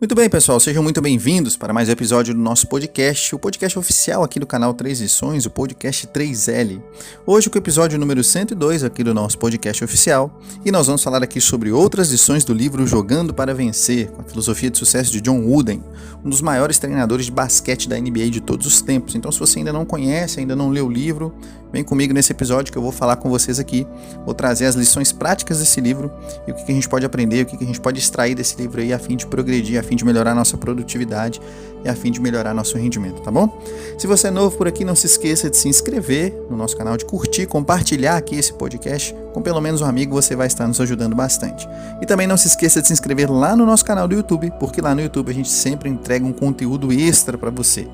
Muito bem, pessoal, sejam muito bem-vindos para mais um episódio do nosso podcast, o podcast oficial aqui do canal Três Lições, o podcast 3L. Hoje com o episódio número 102 aqui do nosso podcast oficial, e nós vamos falar aqui sobre outras lições do livro Jogando para Vencer, com a filosofia de sucesso de John Wooden, um dos maiores treinadores de basquete da NBA de todos os tempos. Então, se você ainda não conhece, ainda não leu o livro, vem comigo nesse episódio que eu vou falar com vocês aqui, vou trazer as lições práticas desse livro e o que a gente pode aprender, o que a gente pode extrair desse livro aí a fim de progredir, a fim de melhorar nossa produtividade e a fim de melhorar nosso rendimento, tá bom? Se você é novo por aqui, não se esqueça de se inscrever no nosso canal, de curtir, compartilhar aqui esse podcast com pelo menos um amigo, você vai estar nos ajudando bastante. E também não se esqueça de se inscrever lá no nosso canal do YouTube, porque lá no YouTube a gente sempre entrega um conteúdo extra para você.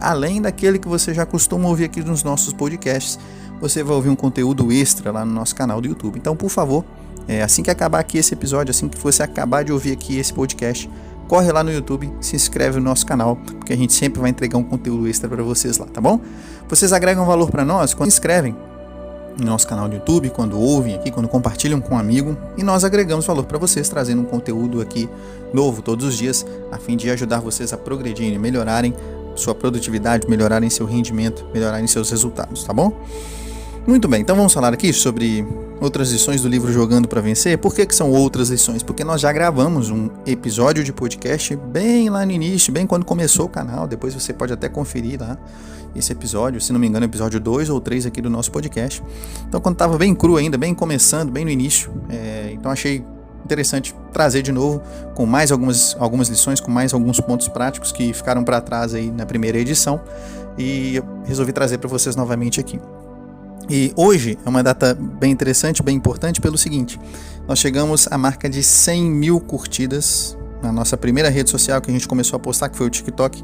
Além daquele que você já costuma ouvir aqui nos nossos podcasts, você vai ouvir um conteúdo extra lá no nosso canal do YouTube. Então, por favor, é, assim que acabar aqui esse episódio, assim que você acabar de ouvir aqui esse podcast, corre lá no YouTube, se inscreve no nosso canal, porque a gente sempre vai entregar um conteúdo extra para vocês lá, tá bom? Vocês agregam valor para nós quando se inscrevem no nosso canal do YouTube, quando ouvem aqui, quando compartilham com um amigo, e nós agregamos valor para vocês, trazendo um conteúdo aqui novo todos os dias, a fim de ajudar vocês a progredirem, melhorarem sua produtividade, melhorarem seu rendimento, melhorarem seus resultados, tá bom? Muito bem, então vamos falar aqui sobre outras lições do livro Jogando para Vencer. Por que, que são outras lições? Porque nós já gravamos um episódio de podcast bem lá no início, bem quando começou o canal. Depois você pode até conferir lá esse episódio, se não me engano, episódio 2 ou 3 aqui do nosso podcast. Então, quando estava bem cru ainda, bem começando, bem no início, é, então achei interessante trazer de novo com mais algumas, algumas lições, com mais alguns pontos práticos que ficaram para trás aí na primeira edição e resolvi trazer para vocês novamente aqui. E hoje é uma data bem interessante, bem importante pelo seguinte: nós chegamos à marca de 100 mil curtidas na nossa primeira rede social que a gente começou a postar, que foi o TikTok.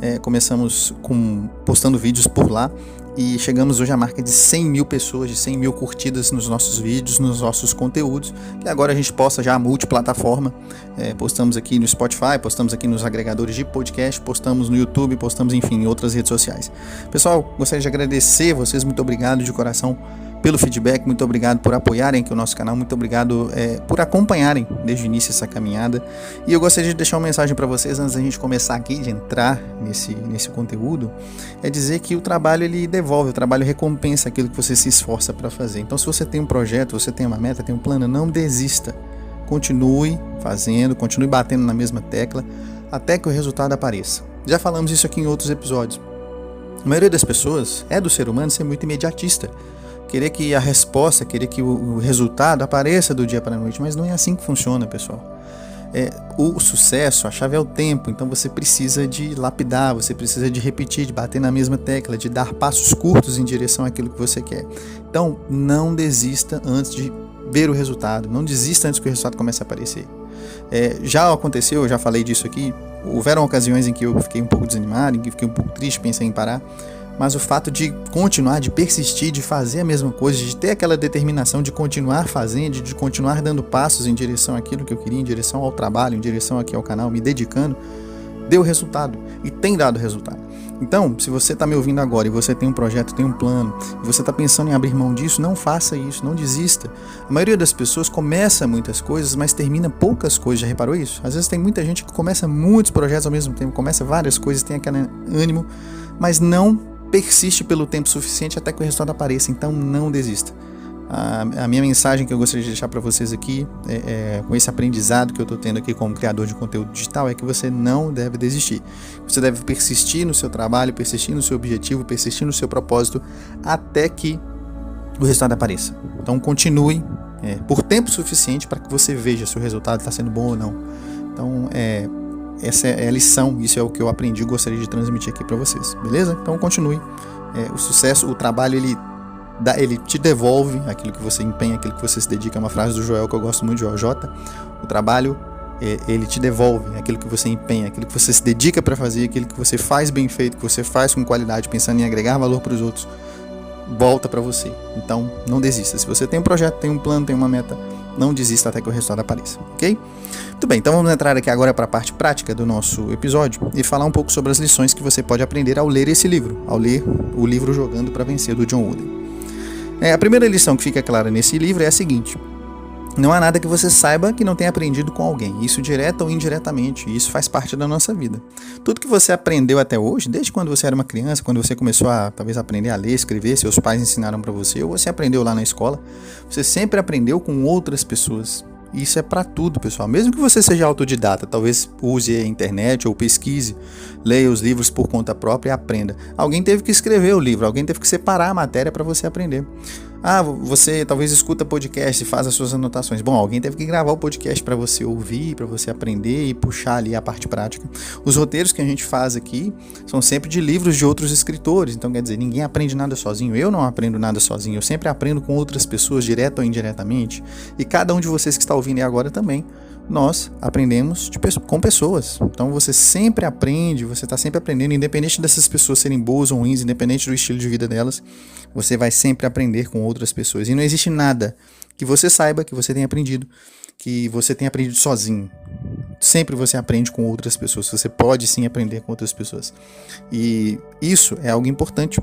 É, começamos com postando vídeos por lá e chegamos hoje à marca de 100 mil pessoas, de 100 mil curtidas nos nossos vídeos, nos nossos conteúdos, que agora a gente posta já multiplataforma. É, postamos aqui no Spotify, postamos aqui nos agregadores de podcast, postamos no YouTube, postamos enfim em outras redes sociais. Pessoal, gostaria de agradecer vocês, muito obrigado de coração pelo feedback, muito obrigado por apoiarem aqui o nosso canal, muito obrigado é, por acompanharem desde o início essa caminhada. E eu gostaria de deixar uma mensagem para vocês antes da gente começar aqui, de entrar nesse, nesse conteúdo, é dizer que o trabalho ele devolve, o trabalho recompensa aquilo que você se esforça para fazer. Então, se você tem um projeto, você tem uma meta, tem um plano, não desista. Continue fazendo, continue batendo na mesma tecla até que o resultado apareça. Já falamos isso aqui em outros episódios. A maioria das pessoas é do ser humano ser muito imediatista querer que a resposta, querer que o, resultado apareça do dia para a noite, mas não é assim que funciona, pessoal. É, o sucesso, a chave é o tempo, então você precisa de lapidar, você precisa de repetir, de bater na mesma tecla, de dar passos curtos em direção àquilo que você quer. Então, não desista antes de ver o resultado, não desista antes que o resultado comece a aparecer. É, já aconteceu, eu já falei disso aqui, houveram ocasiões em que eu fiquei um pouco desanimado, em que fiquei um pouco triste, pensei em parar, mas o fato de continuar, de persistir, de fazer a mesma coisa, de ter aquela determinação de continuar fazendo, de continuar dando passos em direção àquilo que eu queria, em direção ao trabalho, em direção aqui ao canal, me dedicando, deu resultado e tem dado resultado. Então, se você está me ouvindo agora e você tem um projeto, tem um plano, e você está pensando em abrir mão disso, não faça isso, não desista. A maioria das pessoas começa muitas coisas, mas termina poucas coisas. Já reparou isso? Às vezes tem muita gente que começa muitos projetos ao mesmo tempo, começa várias coisas, tem aquele ânimo, mas não persiste pelo tempo suficiente até que o resultado apareça, então não desista. A, a minha mensagem que eu gostaria de deixar para vocês aqui, é, é, com esse aprendizado que eu estou tendo aqui como criador de conteúdo digital, é que você não deve desistir. Você deve persistir no seu trabalho, persistir no seu objetivo, persistir no seu propósito, até que o resultado apareça. Então continue é, por tempo suficiente para que você veja se o resultado está sendo bom ou não. Então, é, essa é a lição, isso é o que eu aprendi e gostaria de transmitir aqui para vocês, beleza? Então continue. É, o sucesso, o trabalho, ele, dá, ele te devolve aquilo que você empenha, aquilo que você se dedica. É uma frase do Joel que eu gosto muito de OJ. O trabalho, é, ele te devolve aquilo que você empenha, aquilo que você se dedica para fazer, aquilo que você faz bem feito, que você faz com qualidade, pensando em agregar valor para os outros, volta para você. Então não desista. Se você tem um projeto, tem um plano, tem uma meta, não desista até que o resultado apareça, ok? Muito bem, então vamos entrar aqui agora para a parte prática do nosso episódio e falar um pouco sobre as lições que você pode aprender ao ler esse livro, ao ler o livro Jogando para Vencer do John Wooden. É, a primeira lição que fica clara nesse livro é a seguinte: Não há nada que você saiba que não tenha aprendido com alguém, isso direto ou indiretamente, isso faz parte da nossa vida. Tudo que você aprendeu até hoje, desde quando você era uma criança, quando você começou a talvez aprender a ler, escrever, seus pais ensinaram para você, ou você aprendeu lá na escola, você sempre aprendeu com outras pessoas. Isso é para tudo, pessoal. Mesmo que você seja autodidata, talvez use a internet ou pesquise, leia os livros por conta própria e aprenda. Alguém teve que escrever o livro, alguém teve que separar a matéria para você aprender. Ah, você talvez escuta podcast e faz as suas anotações. Bom, alguém teve que gravar o podcast para você ouvir, para você aprender e puxar ali a parte prática. Os roteiros que a gente faz aqui são sempre de livros de outros escritores. Então, quer dizer, ninguém aprende nada sozinho. Eu não aprendo nada sozinho. Eu sempre aprendo com outras pessoas, direto ou indiretamente. E cada um de vocês que está ouvindo aí agora também nós aprendemos de, com pessoas. Então você sempre aprende, você está sempre aprendendo, independente dessas pessoas serem boas ou ruins, independente do estilo de vida delas, você vai sempre aprender com outras pessoas. E não existe nada que você saiba, que você tenha aprendido, que você tenha aprendido sozinho. Sempre você aprende com outras pessoas. Você pode sim aprender com outras pessoas. E isso é algo importante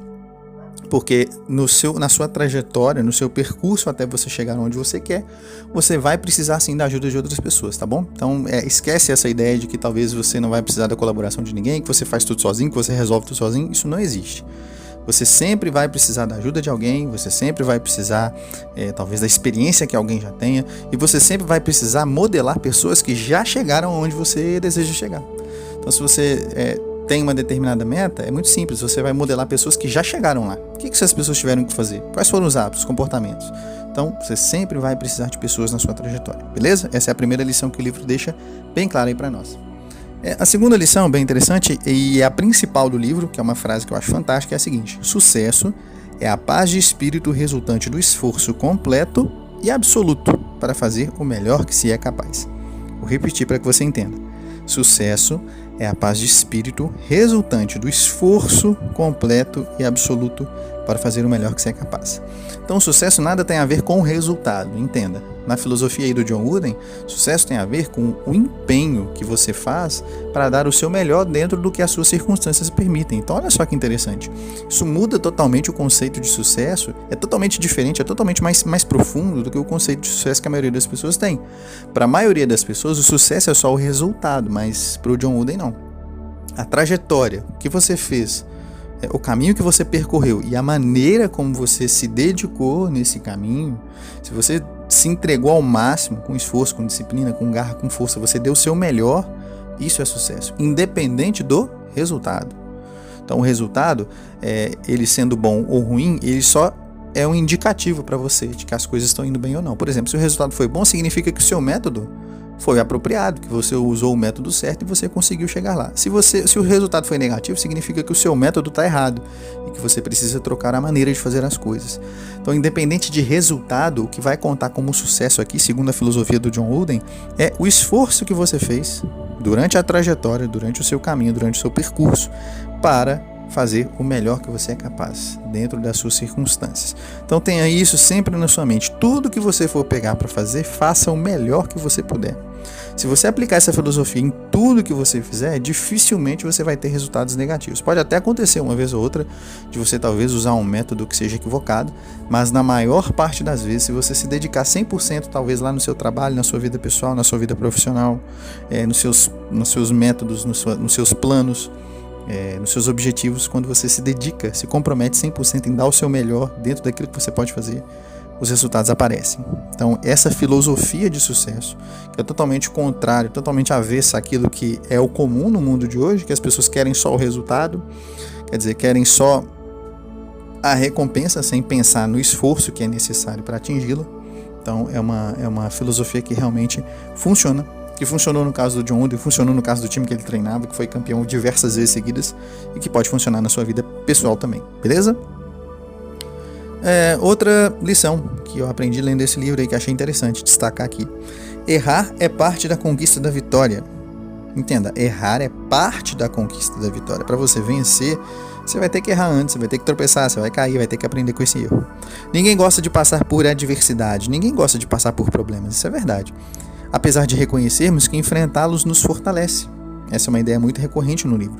porque no seu, na sua trajetória, no seu percurso até você chegar onde você quer, você vai precisar sim da ajuda de outras pessoas, tá bom? Então é, esquece essa ideia de que talvez você não vai precisar da colaboração de ninguém, que você faz tudo sozinho, que você resolve tudo sozinho. Isso não existe. Você sempre vai precisar da ajuda de alguém, você sempre vai precisar, é, talvez, da experiência que alguém já tenha, e você sempre vai precisar modelar pessoas que já chegaram onde você deseja chegar. Então, se você é, tem uma determinada meta, é muito simples. Você vai modelar pessoas que já chegaram lá. O que, que essas pessoas tiveram que fazer? Quais foram os hábitos, os comportamentos? Então, você sempre vai precisar de pessoas na sua trajetória, beleza? Essa é a primeira lição que o livro deixa bem clara aí para nós. É, a segunda lição, bem interessante, e é a principal do livro, que é uma frase que eu acho fantástica, é a seguinte: Sucesso é a paz de espírito resultante do esforço completo e absoluto para fazer o melhor que se é capaz. Vou repetir para que você entenda. Sucesso é a paz de espírito resultante do esforço completo e absoluto para fazer o melhor que você é capaz. Então, o sucesso nada tem a ver com o resultado, entenda. Na filosofia aí do John Wooden, sucesso tem a ver com o empenho que você faz para dar o seu melhor dentro do que as suas circunstâncias permitem. Então, olha só que interessante. Isso muda totalmente o conceito de sucesso, é totalmente diferente, é totalmente mais, mais profundo do que o conceito de sucesso que a maioria das pessoas tem. Para a maioria das pessoas, o sucesso é só o resultado, mas para o John Wooden, não. A trajetória que você fez é, o caminho que você percorreu e a maneira como você se dedicou nesse caminho, se você se entregou ao máximo, com esforço, com disciplina, com garra, com força, você deu o seu melhor, isso é sucesso, independente do resultado. Então, o resultado, é, ele sendo bom ou ruim, ele só é um indicativo para você de que as coisas estão indo bem ou não. Por exemplo, se o resultado foi bom, significa que o seu método foi apropriado, que você usou o método certo e você conseguiu chegar lá. Se, você, se o resultado foi negativo, significa que o seu método está errado e que você precisa trocar a maneira de fazer as coisas. Então, independente de resultado, o que vai contar como sucesso aqui, segundo a filosofia do John Wooden, é o esforço que você fez durante a trajetória, durante o seu caminho, durante o seu percurso, para fazer o melhor que você é capaz, dentro das suas circunstâncias. Então tenha isso sempre na sua mente. Tudo que você for pegar para fazer, faça o melhor que você puder. Se você aplicar essa filosofia em tudo que você fizer, dificilmente você vai ter resultados negativos. Pode até acontecer uma vez ou outra de você talvez usar um método que seja equivocado, mas na maior parte das vezes, se você se dedicar 100% talvez lá no seu trabalho, na sua vida pessoal, na sua vida profissional, é, nos, seus, nos seus métodos, nos, nos seus planos, é, nos seus objetivos, quando você se dedica, se compromete 100% em dar o seu melhor dentro daquilo que você pode fazer, os resultados aparecem. Então, essa filosofia de sucesso, que é totalmente contrário, totalmente avessa àquilo que é o comum no mundo de hoje, que as pessoas querem só o resultado, quer dizer, querem só a recompensa sem pensar no esforço que é necessário para atingi-la. Então, é uma, é uma filosofia que realmente funciona que funcionou no caso do John Wooden, funcionou no caso do time que ele treinava, que foi campeão diversas vezes seguidas e que pode funcionar na sua vida pessoal também, beleza? É, outra lição que eu aprendi lendo esse livro e que achei interessante destacar aqui: errar é parte da conquista da vitória. Entenda, errar é parte da conquista da vitória. Para você vencer, você vai ter que errar antes, você vai ter que tropeçar, você vai cair, vai ter que aprender com esse erro. Ninguém gosta de passar por adversidade, ninguém gosta de passar por problemas, isso é verdade apesar de reconhecermos que enfrentá-los nos fortalece. Essa é uma ideia muito recorrente no livro.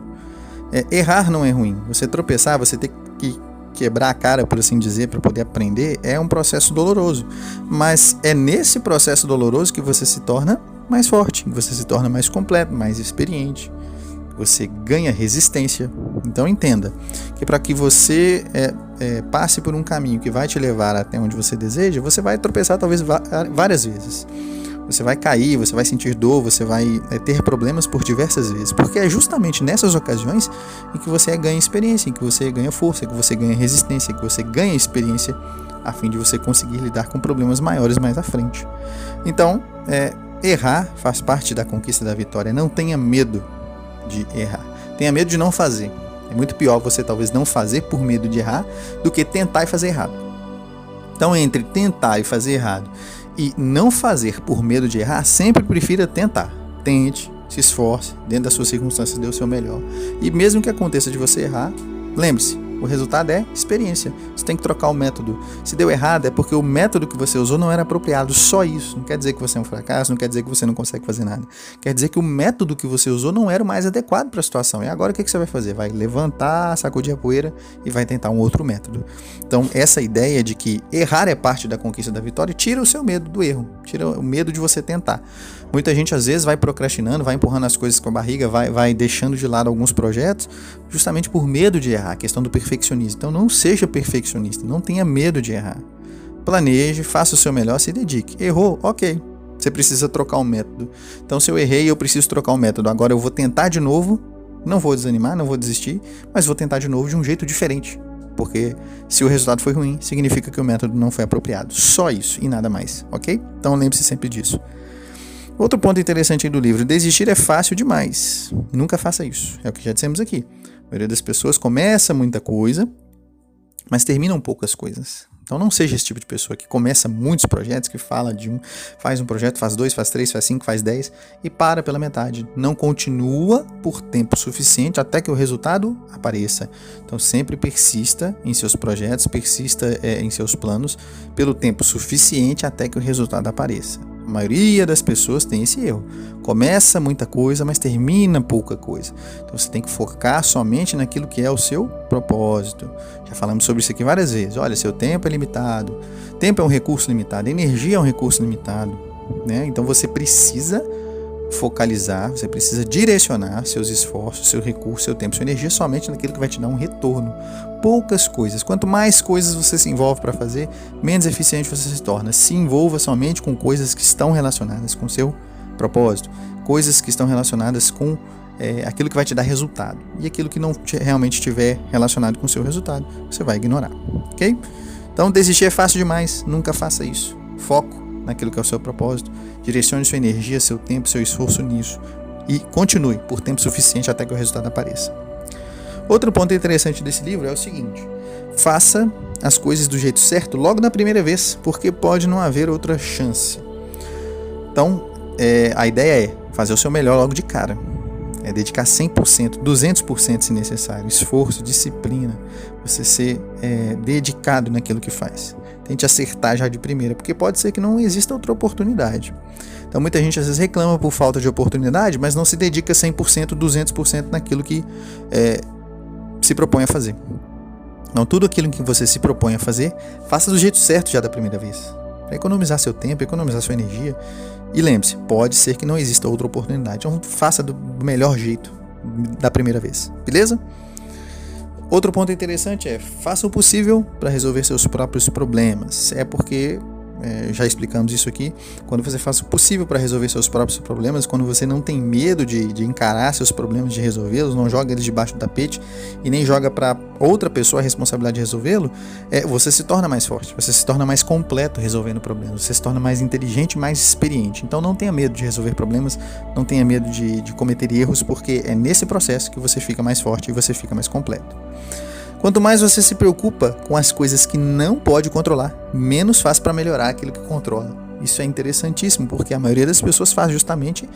É, errar não é ruim. Você tropeçar, você ter que quebrar a cara, por assim dizer, para poder aprender, é um processo doloroso. Mas é nesse processo doloroso que você se torna mais forte, que você se torna mais completo, mais experiente, você ganha resistência. Então entenda que para que você é, é, passe por um caminho que vai te levar até onde você deseja, você vai tropeçar talvez várias vezes. Você vai cair, você vai sentir dor, você vai é, ter problemas por diversas vezes, porque é justamente nessas ocasiões em que você ganha experiência, em que você ganha força, em que você ganha resistência, em que você ganha experiência a fim de você conseguir lidar com problemas maiores mais à frente. Então, é, errar faz parte da conquista da vitória. Não tenha medo de errar. Tenha medo de não fazer. É muito pior você talvez não fazer por medo de errar do que tentar e fazer errado. Então, entre tentar e fazer errado e não fazer por medo de errar, sempre prefira tentar. Tente, se esforce, dentro das suas circunstâncias, dê o seu melhor. E mesmo que aconteça de você errar, lembre-se, o resultado é experiência. Você tem que trocar o método. Se deu errado, é porque o método que você usou não era apropriado. Só isso. Não quer dizer que você é um fracasso, não quer dizer que você não consegue fazer nada. Quer dizer que o método que você usou não era o mais adequado para a situação. E agora o que, você vai fazer? Vai levantar, sacudir a poeira e vai tentar um outro método. Então, essa ideia de que errar é parte da conquista da vitória tira o seu medo do erro, tira o medo de você tentar. Muita gente às vezes vai procrastinando, vai empurrando as coisas com a barriga, vai, vai deixando de lado alguns projetos, justamente por medo de errar, a questão do perfeccionismo. Então não seja perfeccionista, não tenha medo de errar. Planeje, faça o seu melhor, se dedique. Errou, ok. Você precisa trocar um método. Então, se eu errei, eu preciso trocar um método. Agora eu vou tentar de novo. Não vou desanimar, não vou desistir, mas vou tentar de novo de um jeito diferente. Porque se o resultado foi ruim, significa que o método não foi apropriado. Só isso e nada mais, ok? Então lembre-se sempre disso. Outro ponto interessante do livro: desistir é fácil demais. Nunca faça isso. É o que já dissemos aqui. Maioria das pessoas começa muita coisa, mas terminam poucas coisas. Então não seja esse tipo de pessoa que começa muitos projetos, que fala de um, faz um projeto, faz dois, faz três, faz cinco, faz dez e para pela metade. Não continua por tempo suficiente até que o resultado apareça. Então sempre persista em seus projetos, persista é, em seus planos pelo tempo suficiente até que o resultado apareça. A maioria das pessoas tem esse erro. Começa muita coisa, mas termina pouca coisa. Então você tem que focar somente naquilo que é o seu propósito. Já falamos sobre isso aqui várias vezes. Olha, seu tempo é limitado. Tempo é um recurso limitado, energia é um recurso limitado, né? Então você precisa focalizar, você precisa direcionar seus esforços, seu recurso, seu tempo, sua energia somente naquilo que vai te dar um retorno. Poucas coisas. Quanto mais coisas você se envolve para fazer, menos eficiente você se torna. Se envolva somente com coisas que estão relacionadas com seu propósito, coisas que estão relacionadas com é, aquilo que vai te dar resultado. E aquilo que não realmente estiver relacionado com seu resultado, você vai ignorar. Ok? Então, desistir é fácil demais. Nunca faça isso. Foco naquilo que é o seu propósito, direcione sua energia, seu tempo, seu esforço nisso e continue por tempo suficiente até que o resultado apareça. Outro ponto interessante desse livro é o seguinte: faça as coisas do jeito certo logo na primeira vez, porque pode não haver outra chance. Então, é, a ideia é fazer o seu melhor logo de cara. É dedicar 100%, 200% se necessário, esforço, disciplina, você ser é, dedicado naquilo que faz. Tente acertar já de primeira, porque pode ser que não exista outra oportunidade. Então muita gente às vezes reclama por falta de oportunidade, mas não se dedica 100%, 200% naquilo que é, se propõe a fazer. Então tudo aquilo que você se propõe a fazer, faça do jeito certo já da primeira vez. Para economizar seu tempo, economizar sua energia. E lembre-se, pode ser que não exista outra oportunidade. Então faça do melhor jeito da primeira vez. Beleza? Outro ponto interessante é faça o possível para resolver seus próprios problemas. É porque é, já explicamos isso aqui, quando você faz o possível para resolver seus próprios problemas, quando você não tem medo de, de encarar seus problemas, de resolvê-los, não joga eles debaixo do tapete e nem joga para outra pessoa a responsabilidade de resolvê-lo, é, você se torna mais forte, você se torna mais completo resolvendo problemas, você se torna mais inteligente, mais experiente. Então não tenha medo de resolver problemas, não tenha medo de, de cometer erros, porque é nesse processo que você fica mais forte e você fica mais completo. Quanto mais você se preocupa com as coisas que não pode controlar, menos faz para melhorar aquilo que controla. Isso é interessantíssimo, porque a maioria das pessoas faz justamente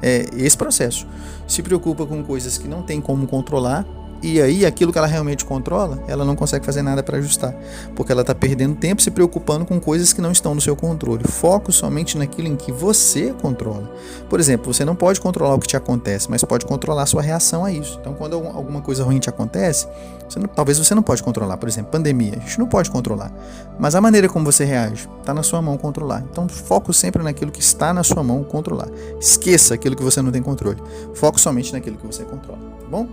é, esse processo. Se preocupa com coisas que não tem como controlar e aí aquilo que ela realmente controla, ela não consegue fazer nada para ajustar, porque ela está perdendo tempo se preocupando com coisas que não estão no seu controle. Foco somente naquilo em que você controla. Por exemplo, você não pode controlar o que te acontece, mas pode controlar a sua reação a isso. Então, quando alguma coisa ruim te acontece, você não, talvez você não pode controlar. Por exemplo, pandemia, a gente não pode controlar, mas a maneira como você reage está na sua mão controlar. Então, foco sempre naquilo que está na sua mão controlar. Esqueça aquilo que você não tem controle. Foco somente naquilo que você controla, tá bom?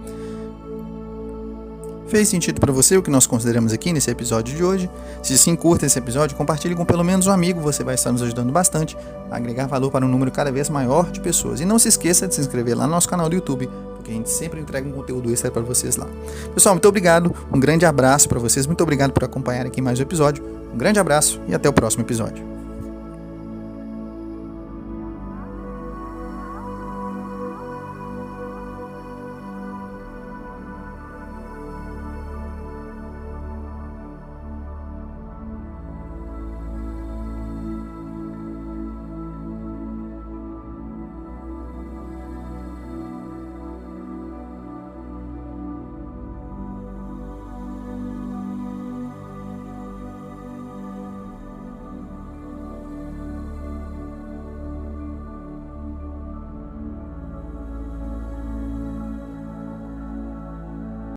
Fez sentido para você o que nós consideramos aqui nesse episódio de hoje? Se sim, curta esse episódio, compartilhe com pelo menos um amigo, você vai estar nos ajudando bastante a agregar valor para um número cada vez maior de pessoas. E não se esqueça de se inscrever lá no nosso canal do YouTube, porque a gente sempre entrega um conteúdo extra para vocês lá. Pessoal, muito obrigado, um grande abraço para vocês, muito obrigado por acompanhar aqui mais um episódio. Um grande abraço e até o próximo episódio.